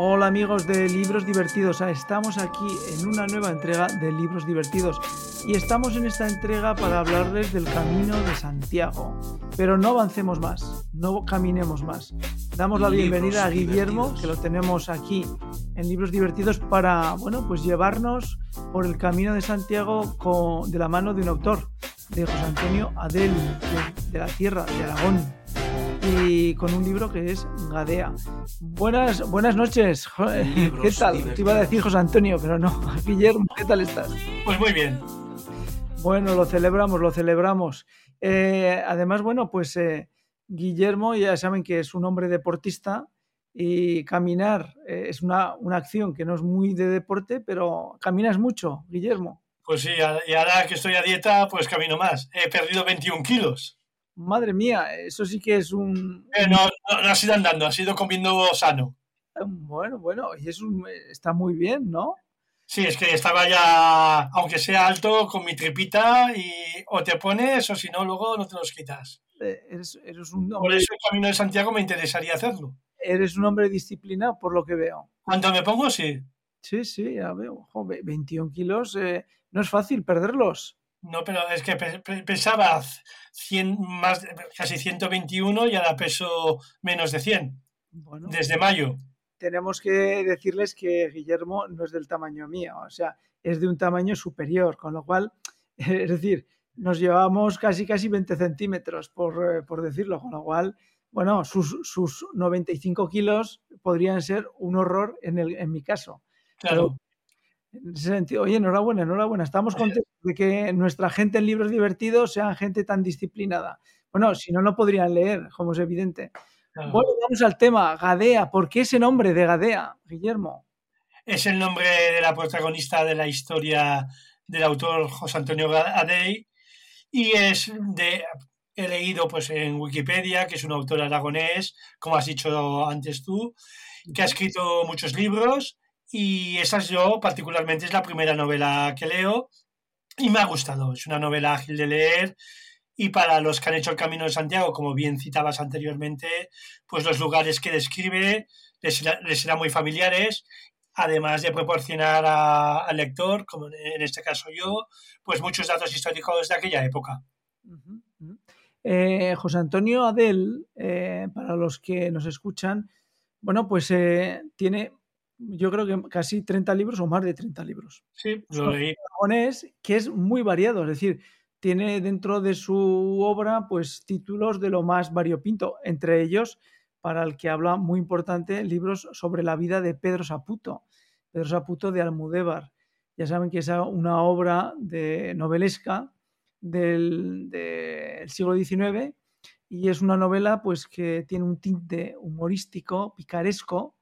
Hola amigos de Libros Divertidos, ah, estamos aquí en una nueva entrega de Libros Divertidos y estamos en esta entrega para hablarles del Camino de Santiago. Pero no avancemos más, no caminemos más. Damos la bienvenida a Guillermo, que lo tenemos aquí en Libros Divertidos para, bueno, pues llevarnos por el Camino de Santiago con, de la mano de un autor, de José Antonio Adel, de, de la Tierra, de Aragón y con un libro que es Gadea. Buenas, buenas noches. ¿Qué tal? Te iba a decir José Antonio, pero no. Guillermo, ¿qué tal estás? Pues muy bien. Bueno, lo celebramos, lo celebramos. Eh, además, bueno, pues eh, Guillermo ya saben que es un hombre deportista y caminar eh, es una, una acción que no es muy de deporte, pero caminas mucho, Guillermo. Pues sí, y ahora que estoy a dieta, pues camino más. He perdido 21 kilos. Madre mía, eso sí que es un... Eh, no, no, no, ha sido andando, ha sido comiendo sano. Bueno, bueno, y eso está muy bien, ¿no? Sí, es que estaba ya, aunque sea alto, con mi tripita y o te pones o si no, luego no te los quitas. Eh, eres, eres un hombre... Por eso el Camino de Santiago me interesaría hacerlo. Eres un hombre disciplinado, por lo que veo. Cuando me pongo, sí. Sí, sí, ya veo. Jo, 21 kilos, eh, no es fácil perderlos. No, pero es que pesaba 100, más, casi 121 y ahora peso menos de 100. Bueno, desde mayo. Tenemos que decirles que Guillermo no es del tamaño mío, o sea, es de un tamaño superior, con lo cual, es decir, nos llevamos casi casi 20 centímetros, por, por decirlo, con lo cual, bueno, sus, sus 95 kilos podrían ser un horror en, el, en mi caso. Claro. Pero, en ese sentido, oye, enhorabuena, enhorabuena. Estamos contentos de que nuestra gente en libros divertidos sean gente tan disciplinada. Bueno, si no, no podrían leer, como es evidente. Claro. Bueno, vamos al tema. Gadea. ¿Por qué ese nombre de Gadea, Guillermo? Es el nombre de la protagonista de la historia del autor José Antonio Gadei y es de he leído pues en Wikipedia que es un autor aragonés, como has dicho antes tú, que ha escrito muchos libros y esa es yo, particularmente, es la primera novela que leo y me ha gustado. Es una novela ágil de leer y para los que han hecho el Camino de Santiago, como bien citabas anteriormente, pues los lugares que describe les, será, les serán muy familiares, además de proporcionar a, al lector, como en este caso yo, pues muchos datos históricos de aquella época. Eh, José Antonio Adel, eh, para los que nos escuchan, bueno, pues eh, tiene yo creo que casi 30 libros o más de 30 libros. Sí, lo leí. Japonés, que es muy variado, es decir, tiene dentro de su obra pues títulos de lo más variopinto, entre ellos, para el que habla muy importante, libros sobre la vida de Pedro Saputo, Pedro Saputo de Almudévar. Ya saben que es una obra de novelesca del, del siglo XIX y es una novela pues que tiene un tinte humorístico, picaresco,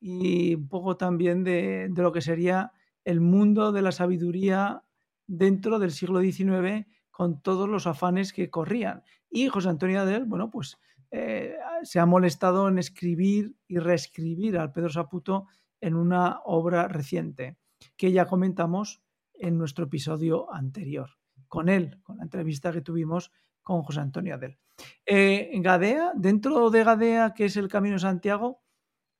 y un poco también de, de, lo que sería el mundo de la sabiduría dentro del siglo XIX con todos los afanes que corrían. Y José Antonio Adel, bueno, pues eh, se ha molestado en escribir y reescribir al Pedro Saputo en una obra reciente que ya comentamos en nuestro episodio anterior, con él, con la entrevista que tuvimos con José Antonio Adel. Eh, Gadea, dentro de Gadea, que es el Camino Santiago,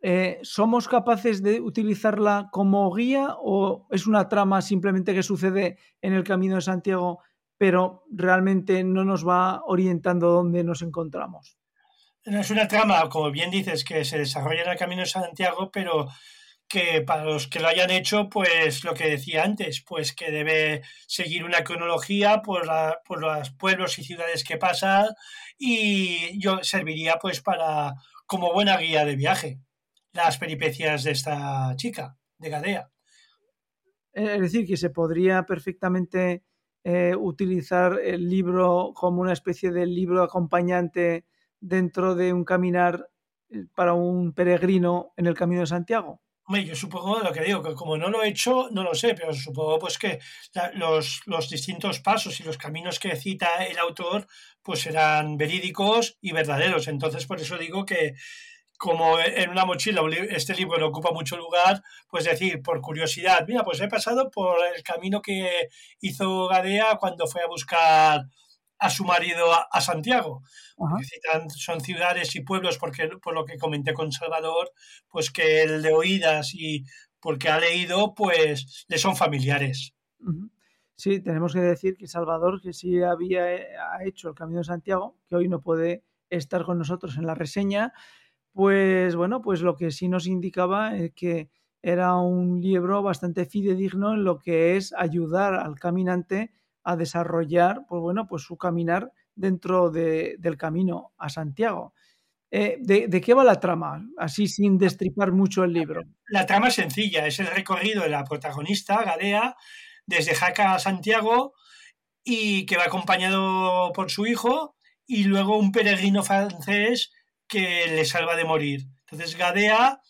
eh, ¿somos capaces de utilizarla como guía o es una trama simplemente que sucede en el Camino de Santiago, pero realmente no nos va orientando dónde nos encontramos? Es una trama, como bien dices, que se desarrolla en el Camino de Santiago, pero que para los que lo hayan hecho, pues lo que decía antes, pues que debe seguir una cronología por, por los pueblos y ciudades que pasan y yo serviría pues para como buena guía de viaje las peripecias de esta chica, de Gadea. Es decir, que se podría perfectamente eh, utilizar el libro como una especie de libro acompañante dentro de un caminar eh, para un peregrino en el Camino de Santiago. Hombre, yo supongo lo que digo, que como no lo he hecho, no lo sé, pero supongo pues que la, los, los, distintos pasos y los caminos que cita el autor pues serán verídicos y verdaderos. Entonces, por eso digo que, como en una mochila este libro no ocupa mucho lugar, pues decir, por curiosidad, mira, pues he pasado por el camino que hizo Gadea cuando fue a buscar a su marido a, Santiago. son ciudades y pueblos, porque por lo que comenté con Salvador, pues que el de oídas y porque ha leído, pues le son familiares. Sí, tenemos que decir que Salvador, que sí había eh, ha hecho el Camino de Santiago, que hoy no puede estar con nosotros en la reseña, pues bueno, pues lo que sí nos indicaba es que era un libro bastante fidedigno en lo que es ayudar al caminante a desarrollar, pues bueno, pues su caminar dentro del camino a Santiago. Eh, ¿de, qué va la trama? Así sin destripar mucho el libro. La trama es sencilla, es el recorrido de la protagonista, Gadea, desde Jaca a Santiago y que va acompañado por su hijo y luego un peregrino francés que le salva de morir. Entonces Gadea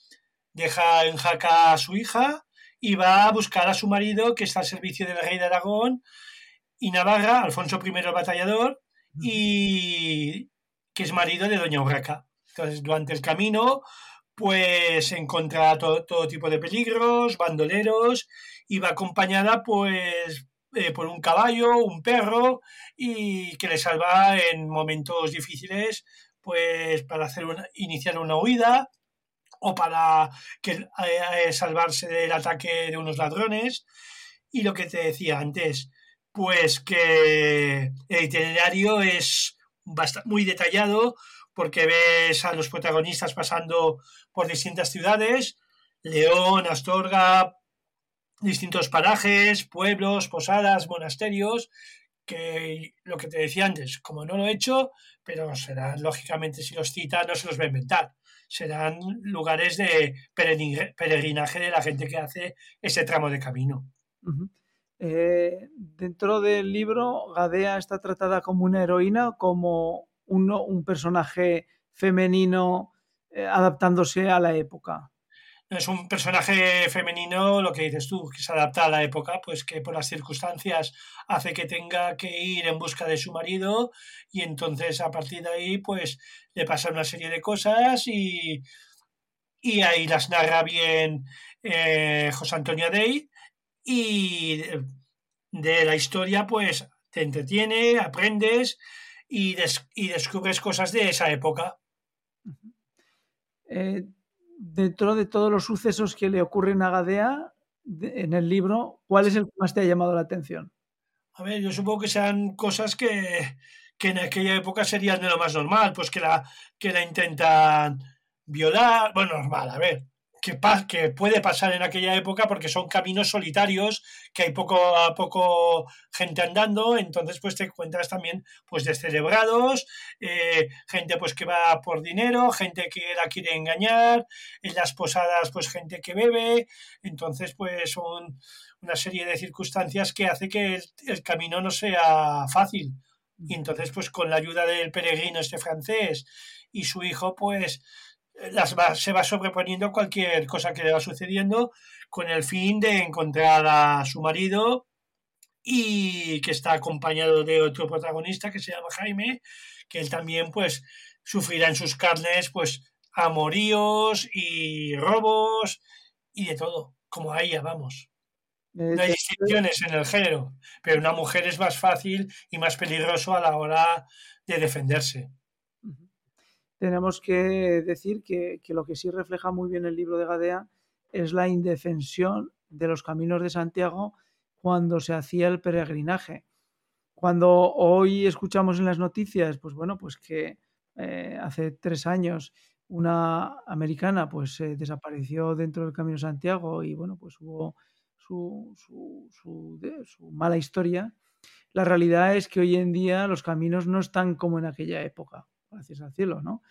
deja en Jaca a su hija y va a buscar a su marido que está al servicio del rey de Aragón y Navarra, Alfonso I el batallador, y que es marido de Doña Urraca. Entonces, durante el camino, pues encuentra todo, todo tipo de peligros, bandoleros, y va acompañada, pues, eh, por un caballo, un perro, y que le salva en momentos difíciles, pues, para hacer iniciar una huida o para que, eh, eh, salvarse del ataque de unos ladrones. Y lo que te decía antes, pues que el itinerario es muy detallado porque ves a los protagonistas pasando por distintas ciudades, León, Astorga, distintos parajes, pueblos, posadas, monasterios, que lo que te decía antes, como no lo he hecho, pero serán, lógicamente, si los cita, no se los va a inventar. Serán lugares de peregrinaje de la gente que hace ese tramo de camino. Eh, dentro del libro, Gadea está tratada como una heroína, como un personaje femenino eh, adaptándose a la época. Es un personaje femenino, lo que dices tú, que se adapta a la época, pues que por las circunstancias hace que tenga que ir en busca de su marido y entonces a partir de ahí pues le pasa una serie de cosas y, y ahí las narra bien eh, José Antonio Dey y de la historia pues te entretiene, aprendes y, y descubres cosas de esa época. Dentro de todos los sucesos que le ocurren a Gadea en el libro, ¿cuál es el que más te ha llamado la atención? A ver, yo supongo que sean cosas que, que en aquella época serían de lo más normal, pues que la, que la intentan violar, bueno, normal, a ver, que, que puede pasar en aquella época porque son caminos solitarios, que hay poco a poco gente andando, entonces pues te encuentras también pues descerebrados, eh, gente pues que va por dinero, gente que la quiere engañar, en las posadas pues gente que bebe, entonces pues son una serie de circunstancias que hace que el, el camino no sea fácil. Y entonces pues con la ayuda del peregrino este francés y su hijo pues las se va sobreponiendo cualquier cosa que le va sucediendo con el fin de encontrar a su marido y que está acompañado de otro protagonista que se llama Jaime, que él también pues sufrirá en sus carnes pues amoríos y robos y de todo, como a ella vamos. No hay distinciones en el género, pero una mujer es más fácil y más peligroso a la hora de defenderse tenemos que decir que, lo que sí refleja muy bien el libro de Gadea es la indefensión de los caminos de Santiago cuando se hacía el peregrinaje. Cuando hoy escuchamos en las noticias, pues bueno, pues que eh, hace tres años una americana pues desapareció dentro del Camino de Santiago y bueno, pues hubo su, su, mala historia. La realidad es que hoy en día los caminos no están como en aquella época gracias al cielo, ¿no?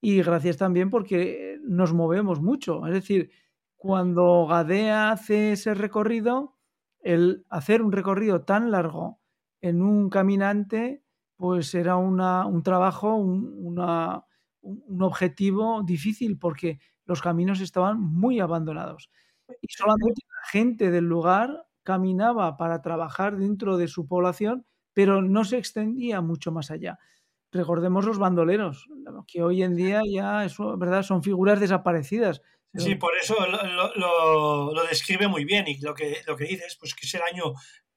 Y gracias también porque nos movemos mucho. Es decir, cuando Gadea hace ese recorrido, el hacer un recorrido tan largo en un caminante, pues era un trabajo, un, un objetivo difícil porque los caminos estaban muy abandonados. Y solamente la gente del lugar caminaba para trabajar dentro de su población, pero no se extendía mucho más allá recordemos los bandoleros, que hoy en día ya eso, ¿verdad? son figuras desaparecidas. Sí, por eso lo, lo, describe muy bien y lo que, lo que dices, pues que es el año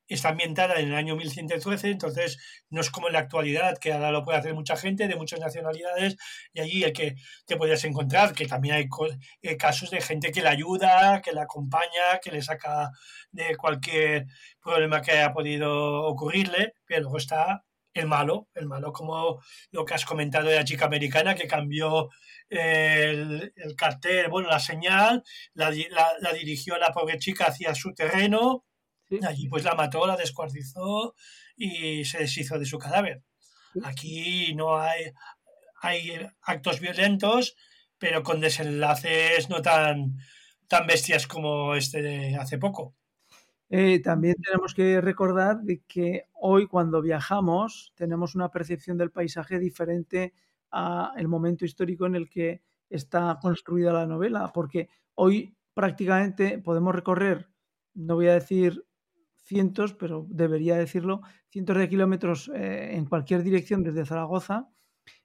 está ambientada en el año 1113, entonces no es como en la actualidad, que ahora lo puede hacer mucha gente de muchas nacionalidades, y allí el que te podrías encontrar, que también hay eh, casos de gente que le ayuda, que le acompaña, que le saca de cualquier problema que haya podido ocurrirle, pero luego está el malo, el malo como lo que has comentado de la chica americana que cambió el, cartel, bueno, la señal, la, la, dirigió a la pobre chica hacia su terreno, allí pues la mató, la descuartizó y se deshizo de su cadáver. Aquí no hay, hay actos violentos, pero con desenlaces no tan, tan bestias como este de hace poco. Eh, también tenemos que recordar de que hoy cuando viajamos tenemos una percepción del paisaje diferente a el momento histórico en el que está construida la novela, porque hoy prácticamente podemos recorrer, no voy a decir cientos, pero debería decirlo, cientos de kilómetros eh, en cualquier dirección desde Zaragoza,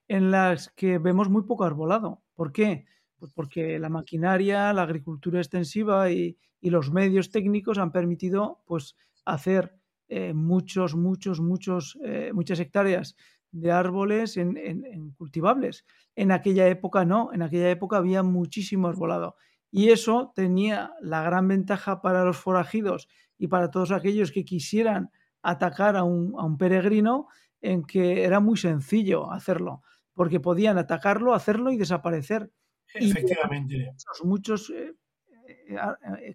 en las que vemos muy poco arbolado. ¿Por qué? Pues porque la maquinaria, la agricultura extensiva y, los medios técnicos han permitido pues, hacer eh, muchos, muchos, muchos, eh, muchas hectáreas de árboles en, cultivables. En aquella época no, en aquella época había muchísimo arbolado. Y eso tenía la gran ventaja para los forajidos y para todos aquellos que quisieran atacar a un, peregrino en que era muy sencillo hacerlo, porque podían atacarlo, hacerlo y desaparecer. Efectivamente. Y muchos, eh,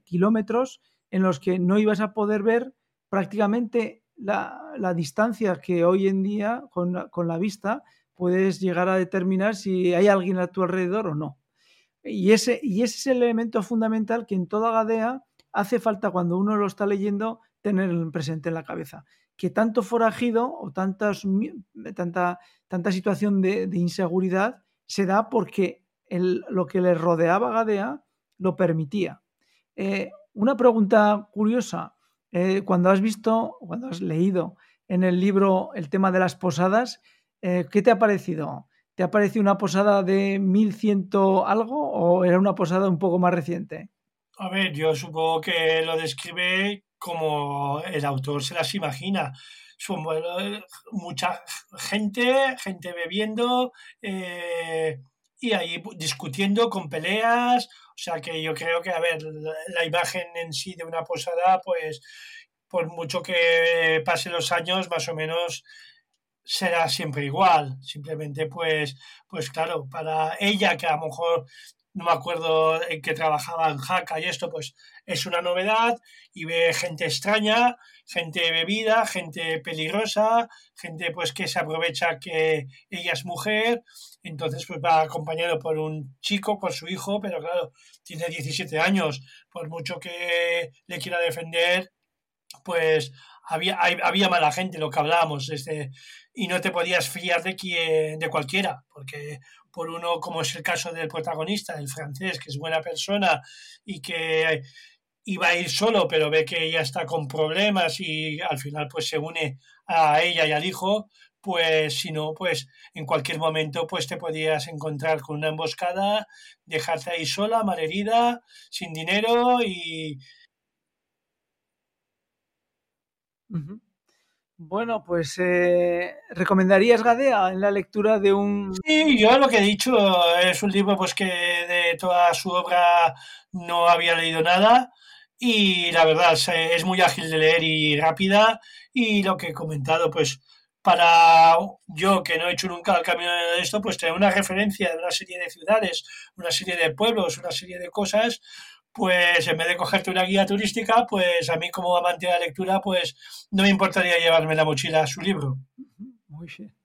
kilómetros en los que no ibas a poder ver prácticamente la, distancia que hoy en día con, la vista puedes llegar a determinar si hay alguien a tu alrededor o no. Y ese, y ese es el elemento fundamental que en toda Gadea hace falta cuando uno lo está leyendo tener presente en la cabeza. Que tanto forajido o tantas, tanta, tanta situación de, inseguridad se da porque lo que le rodeaba Gadea lo permitía. Eh, una pregunta curiosa. Eh, cuando has visto, cuando has leído en el libro el tema de las posadas, eh, ¿qué te ha parecido? ¿Te ha parecido una posada de 1100 algo o era una posada un poco más reciente? A ver, yo supongo que lo describe como el autor se las imagina. Mucha gente, gente bebiendo y ahí discutiendo con peleas o sea que yo creo que, a ver, la, imagen en sí de una posada, pues por mucho que pasen los años, más o menos será siempre igual. Simplemente, pues, pues claro, para ella, que a lo mejor no me acuerdo en qué trabajaba en Jaca y esto, pues es una novedad y ve gente extraña, gente bebida, gente peligrosa, gente pues que se aprovecha que ella es mujer, entonces pues va acompañado por un chico, por su hijo, pero claro, tiene 17 años, por mucho que le quiera defender, pues había, había mala gente, lo que hablábamos, este, y no te podías fiar de, quien, de cualquiera, porque por uno, como es el caso del protagonista, el francés, que es buena persona y que iba a ir solo, pero ve que ella está con problemas y al final pues se une a ella y al hijo, pues si no, pues en cualquier momento pues te podías encontrar con una emboscada, dejarte ahí sola, malherida, sin dinero y... Bueno, pues eh, ¿recomendarías Gadea en la lectura de un...? Sí, yo lo que he dicho es un libro pues que de toda su obra no había leído nada y la verdad es muy ágil de leer y rápida y lo que he comentado pues para yo que no he hecho nunca el camino de esto, pues tener una referencia de una serie de ciudades, una serie de pueblos, una serie de cosas, pues en vez de cogerte una guía turística, pues a mí como amante de la lectura, pues no me importaría llevarme la mochila a su libro. Muy bien.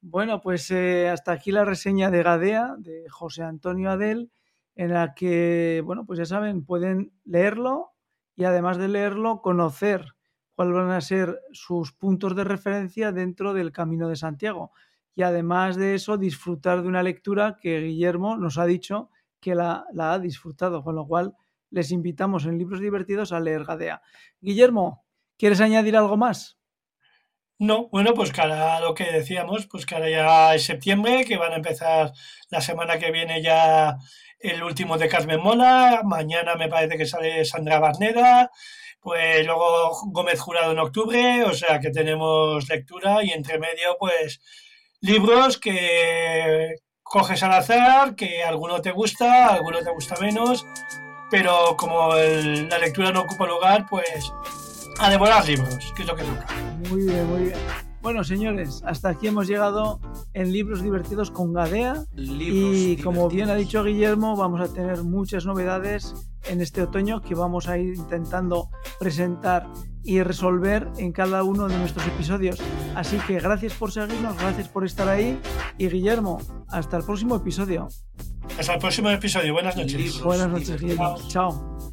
Bueno, pues eh, hasta aquí la reseña de Gadea, de José Antonio Adel, en la que, bueno, pues ya saben, pueden leerlo y además de leerlo, conocer cuáles van a ser sus puntos de referencia dentro del Camino de Santiago. Y además de eso, disfrutar de una lectura que Guillermo nos ha dicho que la, ha disfrutado, con lo cual les invitamos en Libros Divertidos a leer Gadea. Guillermo, ¿quieres añadir algo más? No, bueno, pues cara lo que decíamos, pues ahora ya es septiembre, que van a empezar la semana que viene ya el último de Carmen Mola, mañana me parece que sale Sandra Barneda, Pues luego Gómez Jurado en octubre, o sea que tenemos lectura y entre medio, pues libros que coges al azar, que alguno te gusta, alguno te gusta menos, pero como la lectura no ocupa lugar, pues a devorar libros, que es lo que toca. Muy bien, muy bien. Bueno, señores, hasta aquí hemos llegado en Libros Divertidos con Gadea. y como bien ha dicho Guillermo, vamos a tener muchas novedades en este otoño que vamos a ir intentando presentar y resolver en cada uno de nuestros episodios. Así que gracias por seguirnos, gracias por estar ahí y Guillermo, hasta el próximo episodio. Hasta el próximo episodio. Buenas noches. Buenas noches, Guillermo. Chao.